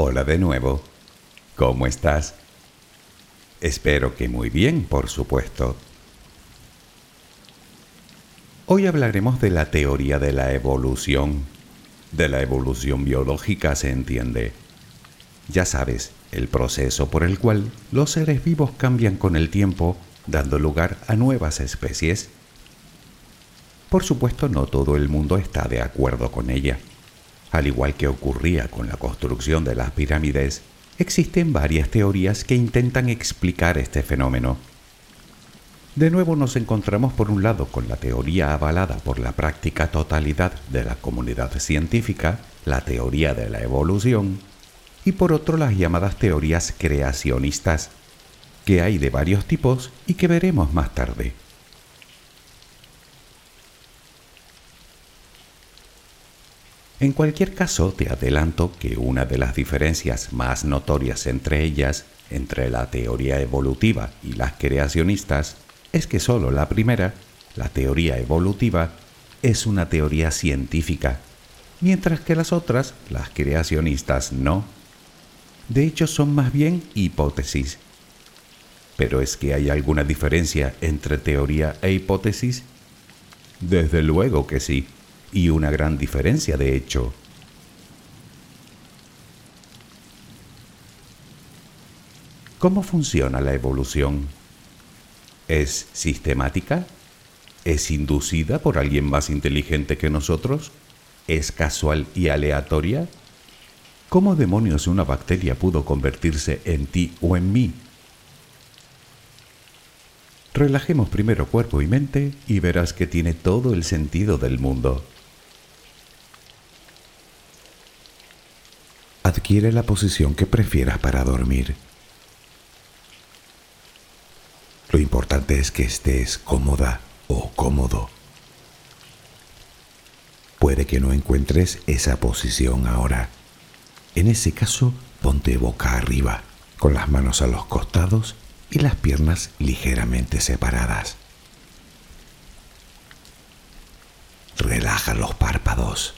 Hola de nuevo. ¿Cómo estás? Espero que muy bien, por supuesto. Hoy hablaremos de la teoría de la evolución. De la evolución biológica se entiende. Ya sabes, el proceso por el cual los seres vivos cambian con el tiempo, dando lugar a nuevas especies. Por supuesto, no todo el mundo está de acuerdo con ella. Al igual que ocurría con la construcción de las pirámides, existen varias teorías que intentan explicar este fenómeno. De nuevo nos encontramos por un lado con la teoría avalada por la práctica totalidad de la comunidad científica, la teoría de la evolución, y por otro las llamadas teorías creacionistas, que hay de varios tipos y que veremos más tarde. En cualquier caso, te adelanto que una de las diferencias más notorias entre ellas, entre la teoría evolutiva y las creacionistas, es que solo la primera, la teoría evolutiva, es una teoría científica, mientras que las otras, las creacionistas, no. De hecho, son más bien hipótesis. ¿Pero es que hay alguna diferencia entre teoría e hipótesis? Desde luego que sí y una gran diferencia de hecho. ¿Cómo funciona la evolución? ¿Es sistemática? ¿Es inducida por alguien más inteligente que nosotros? ¿Es casual y aleatoria? ¿Cómo demonios una bacteria pudo convertirse en ti o en mí? Relajemos primero cuerpo y mente y verás que tiene todo el sentido del mundo. Adquiere la posición que prefieras para dormir. Lo importante es que estés cómoda o cómodo. Puede que no encuentres esa posición ahora. En ese caso, ponte boca arriba, con las manos a los costados y las piernas ligeramente separadas. Relaja los párpados.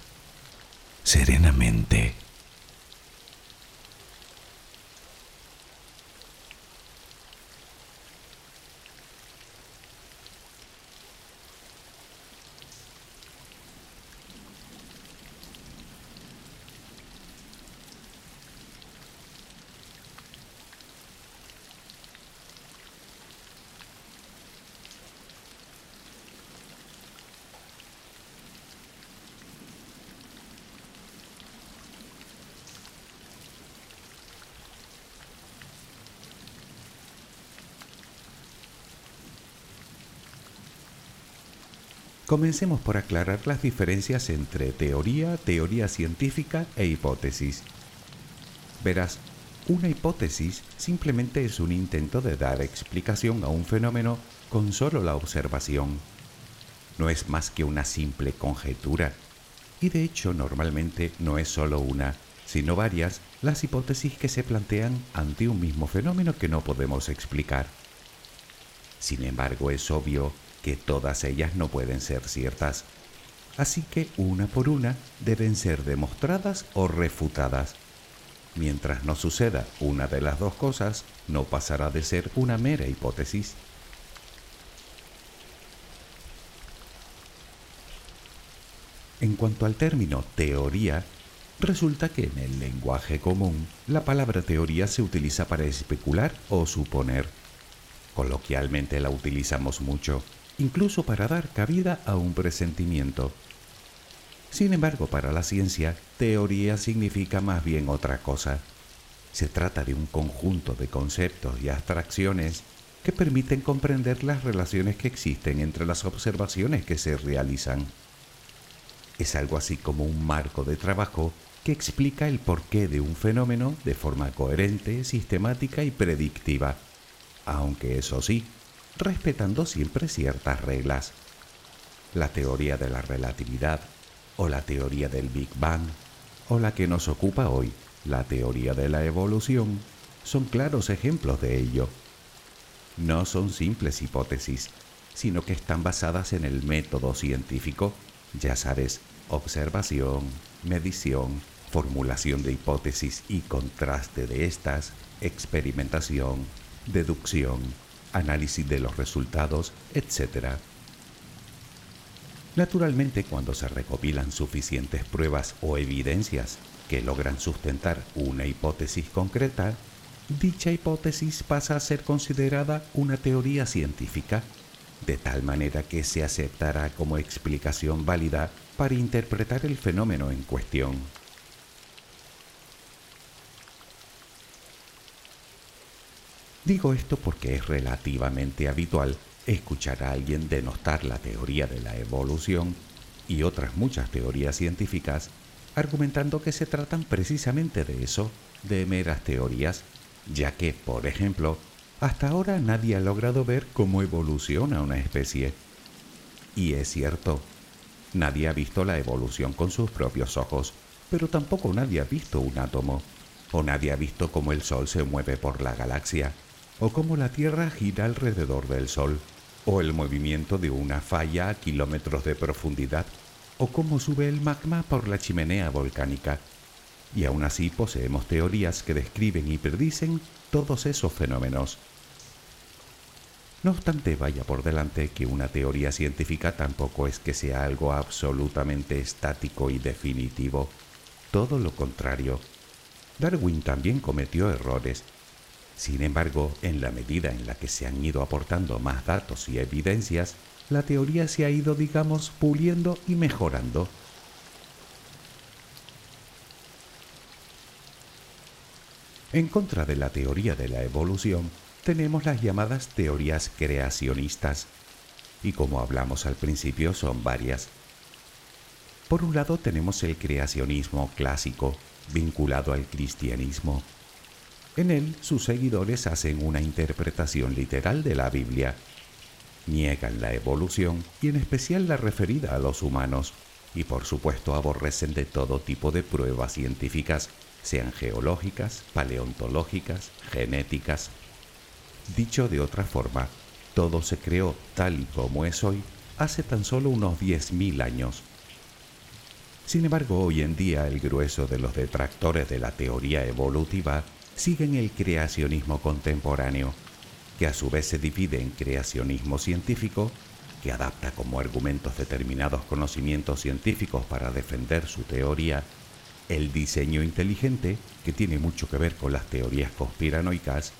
serenamente. Comencemos por aclarar las diferencias entre teoría, teoría científica e hipótesis. Verás, una hipótesis simplemente es un intento de dar explicación a un fenómeno con solo la observación. No es más que una simple conjetura. Y de hecho normalmente no es solo una, sino varias las hipótesis que se plantean ante un mismo fenómeno que no podemos explicar. Sin embargo, es obvio que todas ellas no pueden ser ciertas. Así que una por una deben ser demostradas o refutadas. Mientras no suceda una de las dos cosas, no pasará de ser una mera hipótesis. En cuanto al término teoría, resulta que en el lenguaje común la palabra teoría se utiliza para especular o suponer. Coloquialmente la utilizamos mucho incluso para dar cabida a un presentimiento. Sin embargo, para la ciencia, teoría significa más bien otra cosa. Se trata de un conjunto de conceptos y abstracciones que permiten comprender las relaciones que existen entre las observaciones que se realizan. Es algo así como un marco de trabajo que explica el porqué de un fenómeno de forma coherente, sistemática y predictiva, aunque eso sí, respetando siempre ciertas reglas. La teoría de la relatividad o la teoría del Big Bang o la que nos ocupa hoy, la teoría de la evolución, son claros ejemplos de ello. No son simples hipótesis, sino que están basadas en el método científico, ya sabes, observación, medición, formulación de hipótesis y contraste de estas, experimentación, deducción, análisis de los resultados, etc. Naturalmente, cuando se recopilan suficientes pruebas o evidencias que logran sustentar una hipótesis concreta, dicha hipótesis pasa a ser considerada una teoría científica, de tal manera que se aceptará como explicación válida para interpretar el fenómeno en cuestión. Digo esto porque es relativamente habitual escuchar a alguien denostar la teoría de la evolución y otras muchas teorías científicas argumentando que se tratan precisamente de eso, de meras teorías, ya que, por ejemplo, hasta ahora nadie ha logrado ver cómo evoluciona una especie. Y es cierto, Nadie ha visto la evolución con sus propios ojos, pero tampoco nadie ha visto un átomo, o nadie ha visto cómo el Sol se mueve por la galaxia, o cómo la Tierra gira alrededor del Sol, o el movimiento de una falla a kilómetros de profundidad, o cómo sube el magma por la chimenea volcánica. Y aún así poseemos teorías que describen y predicen todos esos fenómenos. No obstante, vaya por delante que una teoría científica tampoco es que sea algo absolutamente estático y definitivo. Todo lo contrario. Darwin también cometió errores. Sin embargo, en la medida en la que se han ido aportando más datos y evidencias, la teoría se ha ido, digamos, puliendo y mejorando. En contra de la teoría de la evolución, tenemos las llamadas teorías creacionistas, y como hablamos al principio son varias. Por un lado tenemos el creacionismo clásico, vinculado al cristianismo. En él sus seguidores hacen una interpretación literal de la Biblia. Niegan la evolución y en especial la referida a los humanos, y por supuesto aborrecen de todo tipo de pruebas científicas, sean geológicas, paleontológicas, genéticas, Dicho de otra forma, todo se creó tal y como es hoy hace tan solo unos 10.000 años. Sin embargo, hoy en día el grueso de los detractores de la teoría evolutiva siguen el creacionismo contemporáneo, que a su vez se divide en creacionismo científico, que adapta como argumentos determinados conocimientos científicos para defender su teoría, el diseño inteligente, que tiene mucho que ver con las teorías conspiranoicas,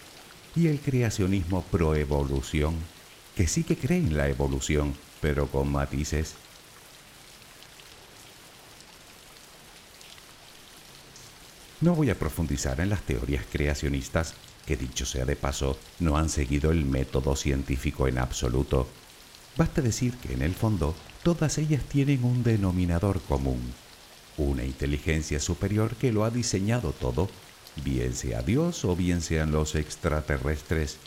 y el creacionismo proevolución, que sí que cree en la evolución, pero con matices. No voy a profundizar en las teorías creacionistas, que dicho sea de paso, no han seguido el método científico en absoluto. Basta decir que en el fondo todas ellas tienen un denominador común, una inteligencia superior que lo ha diseñado todo bien sea Dios o bien sean los extraterrestres.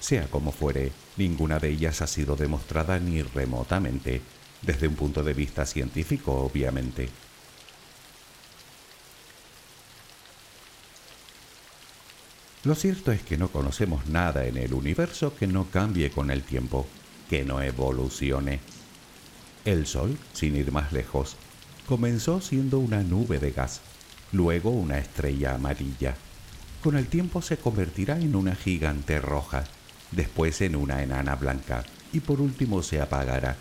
Sea como fuere, ninguna de ellas ha sido demostrada ni remotamente, desde un punto de vista científico, obviamente. Lo cierto es que no conocemos nada en el universo que no cambie con el tiempo, que no evolucione. El Sol, sin ir más lejos, comenzó siendo una nube de gas luego una estrella amarilla. Con el tiempo se convertirá en una gigante roja, después en una enana blanca y por último se apagará.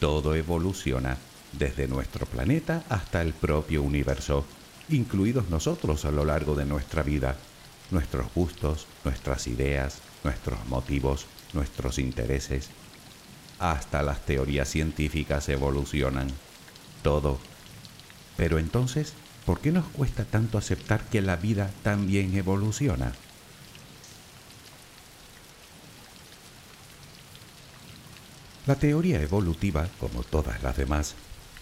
Todo evoluciona, desde nuestro planeta hasta el propio universo, incluidos nosotros a lo largo de nuestra vida, nuestros gustos, nuestras ideas, nuestros motivos, nuestros intereses. Hasta las teorías científicas evolucionan. Todo. Pero entonces, ¿por qué nos cuesta tanto aceptar que la vida también evoluciona? La teoría evolutiva, como todas las demás,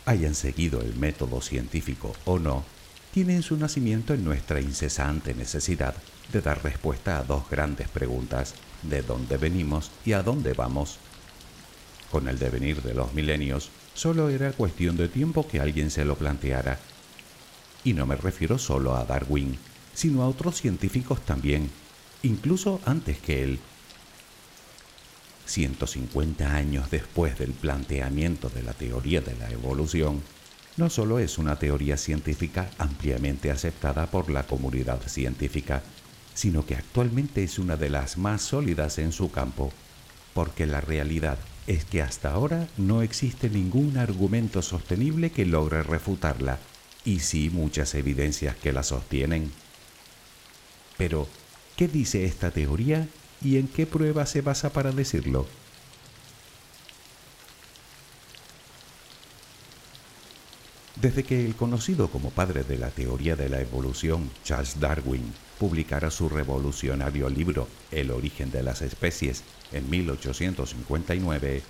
hayan seguido el método científico o no, tiene su nacimiento en nuestra incesante necesidad de dar respuesta a dos grandes preguntas, de dónde venimos y a dónde vamos. Con el devenir de los milenios, solo era cuestión de tiempo que alguien se lo planteara y no me refiero solo a Darwin, sino a otros científicos también, incluso antes que él. 150 años después del planteamiento de la teoría de la evolución, no solo es una teoría científica ampliamente aceptada por la comunidad científica, sino que actualmente es una de las más sólidas en su campo, porque la realidad es que hasta ahora no existe ningún argumento sostenible que logre refutarla y sí muchas evidencias que la sostienen. Pero, ¿qué dice esta teoría y en qué prueba se basa para decirlo? Desde que el conocido como padre de la teoría de la evolución, Charles Darwin, publicara su revolucionario libro El origen de las especies en 1859,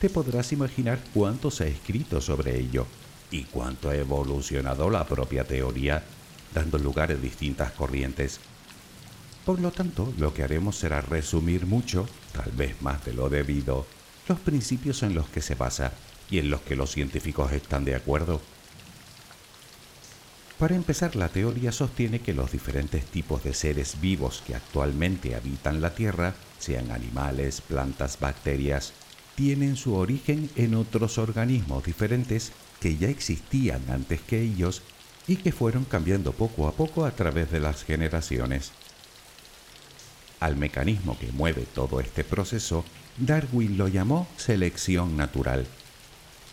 te podrás imaginar cuánto se ha escrito sobre ello y cuánto ha evolucionado la propia teoría, dando lugar a distintas corrientes. Por lo tanto, lo que haremos será resumir mucho, tal vez más de lo debido, los principios en los que se basa y en los que los científicos están de acuerdo. Para empezar, la teoría sostiene que los diferentes tipos de seres vivos que actualmente habitan la Tierra, sean animales, plantas, bacterias, tienen su origen en otros organismos diferentes que ya existían antes que ellos y que fueron cambiando poco a poco a través de las generaciones. Al mecanismo que mueve todo este proceso, Darwin lo llamó selección natural,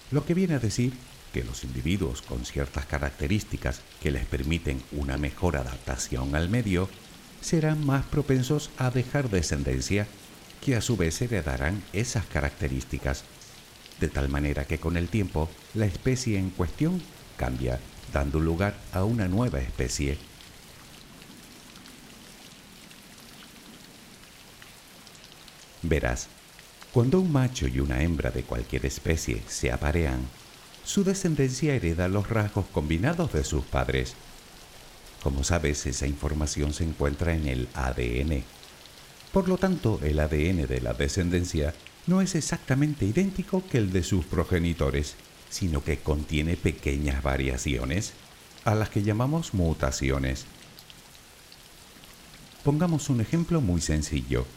lo que viene a decir que los individuos con ciertas características que les permiten una mejor adaptación al medio serán más propensos a dejar descendencia que a su vez heredarán esas características, de tal manera que con el tiempo la especie en cuestión cambia, dando lugar a una nueva especie. Verás, cuando un macho y una hembra de cualquier especie se aparean, su descendencia hereda los rasgos combinados de sus padres. Como sabes, esa información se encuentra en el ADN, por lo tanto, el ADN de la descendencia no es exactamente idéntico que el de sus progenitores, sino que contiene pequeñas variaciones, a las que llamamos mutaciones. Pongamos un ejemplo muy sencillo.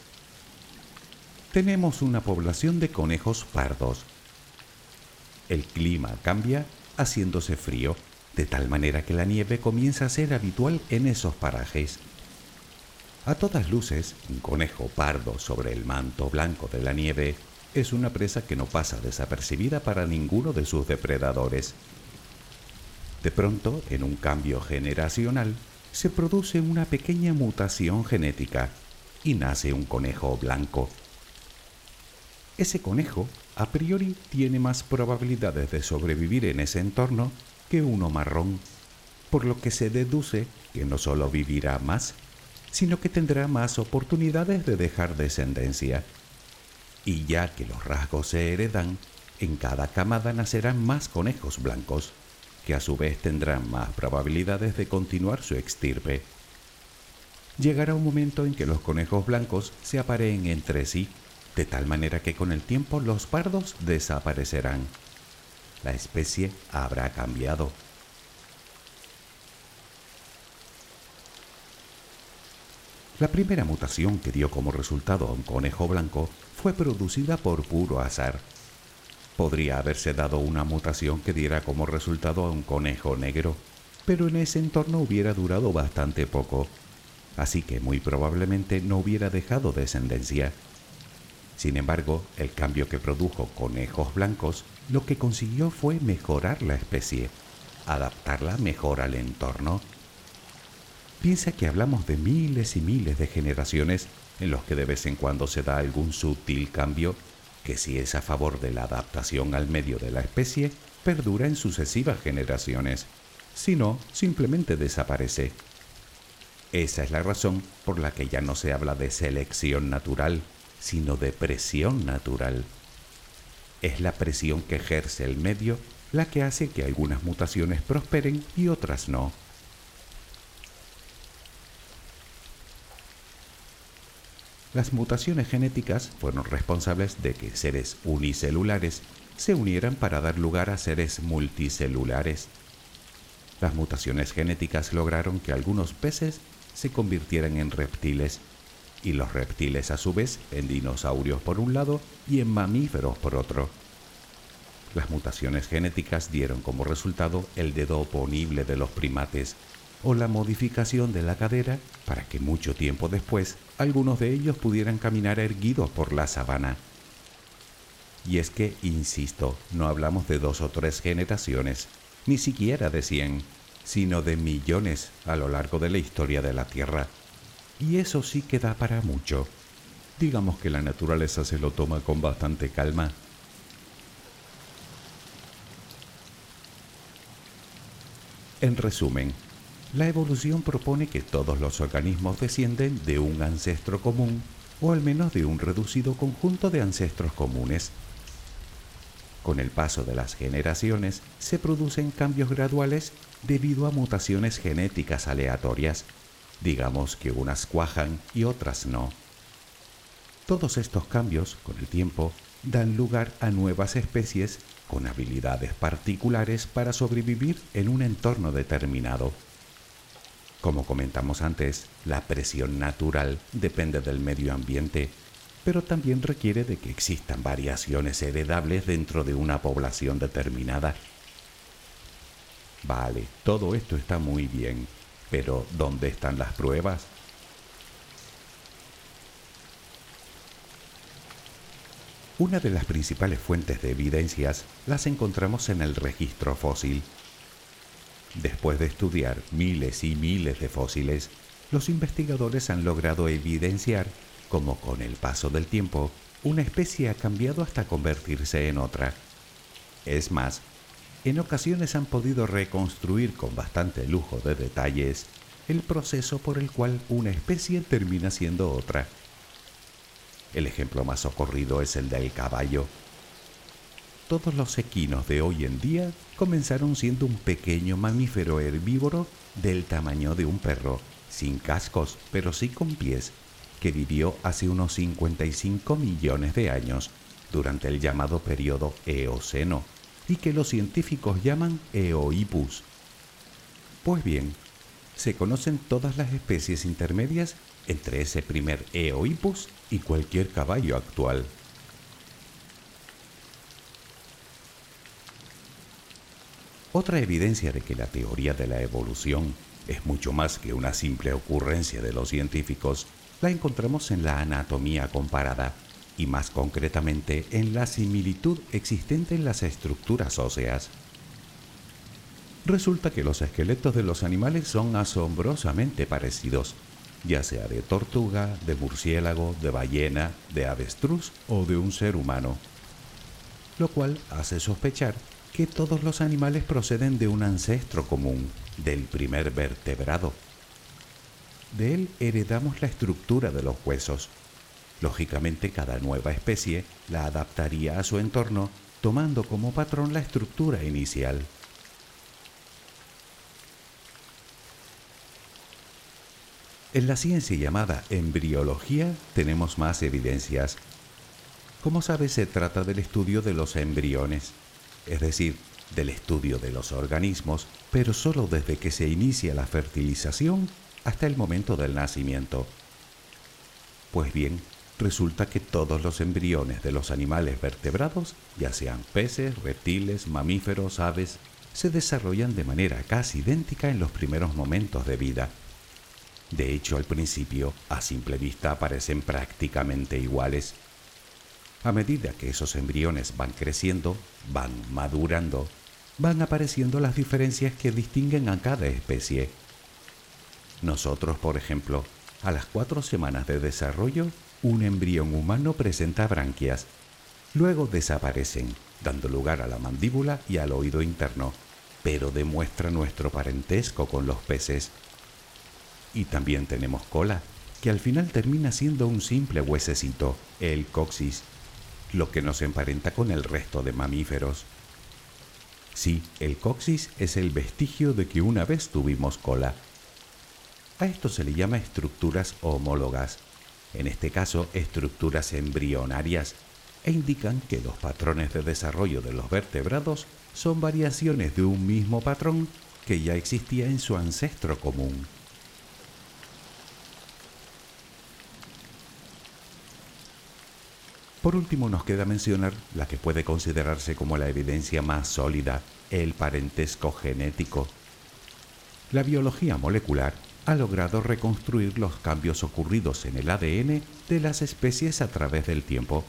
Tenemos una población de conejos pardos. El clima cambia haciéndose frío, de tal manera que la nieve comienza a ser habitual en esos parajes. A todas luces, un conejo pardo sobre el manto blanco de la nieve es una presa que no pasa desapercibida para ninguno de sus depredadores. De pronto, en un cambio generacional, se produce una pequeña mutación genética y nace un conejo blanco. Ese conejo, a priori, tiene más probabilidades de sobrevivir en ese entorno que uno marrón, por lo que se deduce que no solo vivirá más, sino que tendrá más oportunidades de dejar descendencia. Y ya que los rasgos se heredan, en cada camada nacerán más conejos blancos, que a su vez tendrán más probabilidades de continuar su extirpe. Llegará un momento en que los conejos blancos se apareen entre sí, de tal manera que con el tiempo los pardos desaparecerán. La especie habrá cambiado. La primera mutación que dio como resultado a un conejo blanco fue producida por puro azar. Podría haberse dado una mutación que diera como resultado a un conejo negro, pero en ese entorno hubiera durado bastante poco, así que muy probablemente no hubiera dejado descendencia. Sin embargo, el cambio que produjo conejos blancos lo que consiguió fue mejorar la especie, adaptarla mejor al entorno. Piensa que hablamos de miles y miles de generaciones en los que de vez en cuando se da algún sutil cambio que si es a favor de la adaptación al medio de la especie, perdura en sucesivas generaciones, si no, simplemente desaparece. Esa es la razón por la que ya no se habla de selección natural, sino de presión natural. Es la presión que ejerce el medio la que hace que algunas mutaciones prosperen y otras no. Las mutaciones genéticas fueron responsables de que seres unicelulares se unieran para dar lugar a seres multicelulares. Las mutaciones genéticas lograron que algunos peces se convirtieran en reptiles y los reptiles a su vez en dinosaurios por un lado y en mamíferos por otro. Las mutaciones genéticas dieron como resultado el dedo oponible de los primates o la modificación de la cadera para que mucho tiempo después algunos de ellos pudieran caminar erguidos por la sabana. Y es que, insisto, no hablamos de dos o tres generaciones, ni siquiera de cien, sino de millones a lo largo de la historia de la Tierra. Y eso sí que da para mucho. Digamos que la naturaleza se lo toma con bastante calma. En resumen, la evolución propone que todos los organismos descienden de un ancestro común o al menos de un reducido conjunto de ancestros comunes. Con el paso de las generaciones se producen cambios graduales debido a mutaciones genéticas aleatorias, digamos que unas cuajan y otras no. Todos estos cambios, con el tiempo, dan lugar a nuevas especies con habilidades particulares para sobrevivir en un entorno determinado. Como comentamos antes, la presión natural depende del medio ambiente, pero también requiere de que existan variaciones heredables dentro de una población determinada. Vale, todo esto está muy bien, pero ¿dónde están las pruebas? Una de las principales fuentes de evidencias las encontramos en el registro fósil. Después de estudiar miles y miles de fósiles, los investigadores han logrado evidenciar cómo con el paso del tiempo una especie ha cambiado hasta convertirse en otra. Es más, en ocasiones han podido reconstruir con bastante lujo de detalles el proceso por el cual una especie termina siendo otra. El ejemplo más ocurrido es el del caballo. Todos los equinos de hoy en día comenzaron siendo un pequeño mamífero herbívoro del tamaño de un perro, sin cascos, pero sí con pies, que vivió hace unos 55 millones de años, durante el llamado periodo Eoceno, y que los científicos llaman Eohippus. Pues bien, se conocen todas las especies intermedias entre ese primer Eohippus y cualquier caballo actual. Otra evidencia de que la teoría de la evolución es mucho más que una simple ocurrencia de los científicos la encontramos en la anatomía comparada y más concretamente en la similitud existente en las estructuras óseas. Resulta que los esqueletos de los animales son asombrosamente parecidos, ya sea de tortuga, de murciélago, de ballena, de avestruz o de un ser humano, lo cual hace sospechar que todos los animales proceden de un ancestro común, del primer vertebrado. De él heredamos la estructura de los huesos. Lógicamente cada nueva especie la adaptaría a su entorno tomando como patrón la estructura inicial. En la ciencia llamada embriología tenemos más evidencias. Como sabes, se trata del estudio de los embriones, es decir, del estudio de los organismos, pero solo desde que se inicia la fertilización hasta el momento del nacimiento. Pues bien, resulta que todos los embriones de los animales vertebrados, ya sean peces, reptiles, mamíferos, aves, se desarrollan de manera casi idéntica en los primeros momentos de vida de hecho, al principio, a simple vista, parecen prácticamente iguales. A medida que esos embriones van creciendo, van madurando, van apareciendo las diferencias que distinguen a cada especie. Nosotros, por ejemplo, a las cuatro semanas de desarrollo, un embrión humano presenta branquias. Luego desaparecen, dando lugar a la mandíbula y al oído interno, pero demuestra nuestro parentesco con los peces y también tenemos cola, que al final termina siendo un simple huesecito, el coxis, lo que nos emparenta con el resto de mamíferos. Sí, el coxis es el vestigio de que una vez tuvimos cola. A esto se le llama estructuras homólogas, en este caso estructuras embrionarias, e indican que los patrones de desarrollo de los vertebrados son variaciones de un mismo patrón que ya existía en su ancestro común. Por último, nos queda mencionar la que puede considerarse como la evidencia más sólida, el parentesco genético. La biología molecular ha logrado reconstruir los cambios ocurridos en el ADN de las especies a través del tiempo,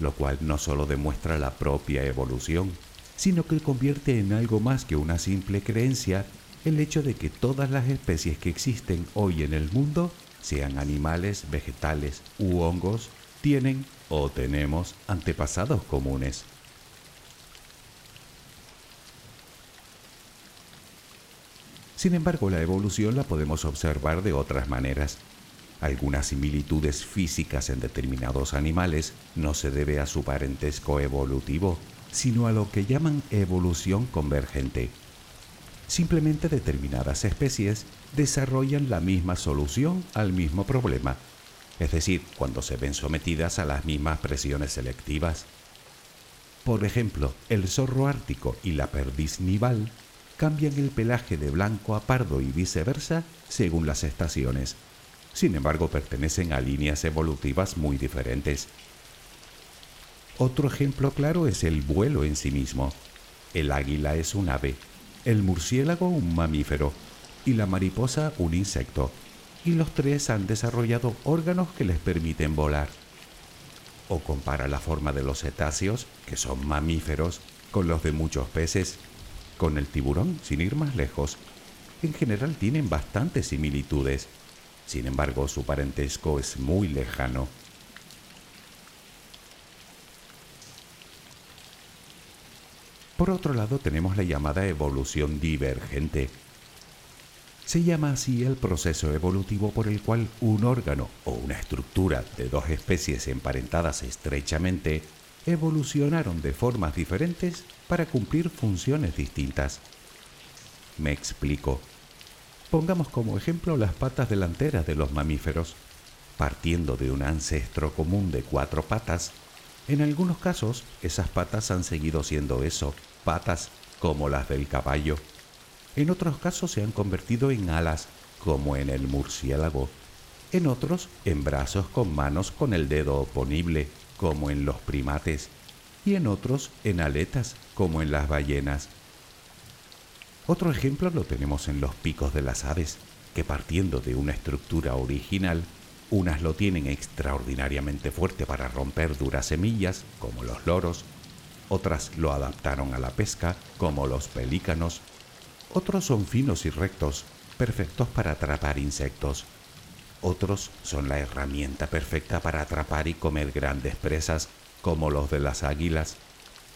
lo cual no solo demuestra la propia evolución, sino que convierte en algo más que una simple creencia el hecho de que todas las especies que existen hoy en el mundo, sean animales, vegetales u hongos, tienen o tenemos antepasados comunes. Sin embargo, la evolución la podemos observar de otras maneras. Algunas similitudes físicas en determinados animales no se debe a su parentesco evolutivo, sino a lo que llaman evolución convergente. Simplemente determinadas especies desarrollan la misma solución al mismo problema es decir, cuando se ven sometidas a las mismas presiones selectivas. Por ejemplo, el zorro ártico y la perdiz nival cambian el pelaje de blanco a pardo y viceversa según las estaciones. Sin embargo, pertenecen a líneas evolutivas muy diferentes. Otro ejemplo claro es el vuelo en sí mismo. El águila es un ave, el murciélago un mamífero y la mariposa un insecto, y los tres han desarrollado órganos que les permiten volar. O compara la forma de los cetáceos, que son mamíferos, con los de muchos peces, con el tiburón, sin ir más lejos. En general tienen bastantes similitudes, sin embargo su parentesco es muy lejano. Por otro lado tenemos la llamada evolución divergente, se llama así el proceso evolutivo por el cual un órgano o una estructura de dos especies emparentadas estrechamente evolucionaron de formas diferentes para cumplir funciones distintas. Me explico. Pongamos como ejemplo las patas delanteras de los mamíferos. Partiendo de un ancestro común de cuatro patas, en algunos casos esas patas han seguido siendo eso, patas como las del caballo. En otros casos se han convertido en alas, como en el murciélago. En otros, en brazos con manos con el dedo oponible, como en los primates. Y en otros, en aletas, como en las ballenas. Otro ejemplo lo tenemos en los picos de las aves, que partiendo de una estructura original, unas lo tienen extraordinariamente fuerte para romper duras semillas, como los loros, otras lo adaptaron a la pesca, como los pelícanos, otros son finos y rectos, perfectos para atrapar insectos. Otros son la herramienta perfecta para atrapar y comer grandes presas, como los de las águilas.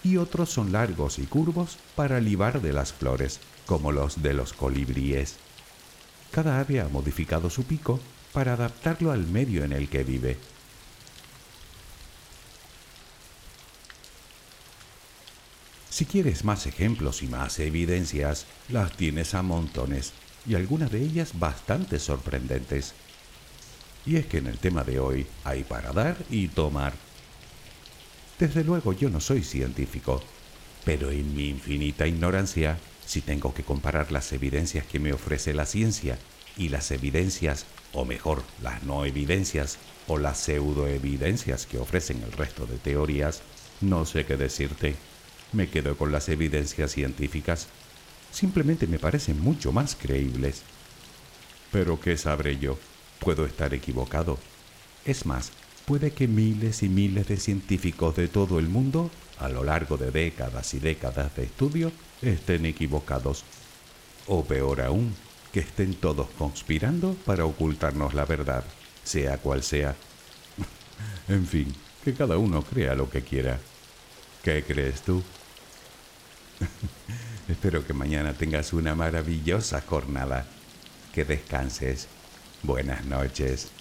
Y otros son largos y curvos para libar de las flores, como los de los colibríes. Cada ave ha modificado su pico para adaptarlo al medio en el que vive. Si quieres más ejemplos y más evidencias, las tienes a montones y algunas de ellas bastante sorprendentes. Y es que en el tema de hoy hay para dar y tomar. Desde luego yo no soy científico, pero en mi infinita ignorancia, si tengo que comparar las evidencias que me ofrece la ciencia y las evidencias, o mejor, las no evidencias o las pseudoevidencias que ofrecen el resto de teorías, no sé qué decirte me quedo con las evidencias científicas. Simplemente me parecen mucho más creíbles. Pero ¿qué sabré yo? Puedo estar equivocado. Es más, puede que miles y miles de científicos de todo el mundo, a lo largo de décadas y décadas de estudio, estén equivocados. O peor aún, que estén todos conspirando para ocultarnos la verdad, sea cual sea. en fin, que cada uno crea lo que quiera. ¿Qué crees tú? Espero que mañana tengas una maravillosa jornada. Que descanses. Buenas noches.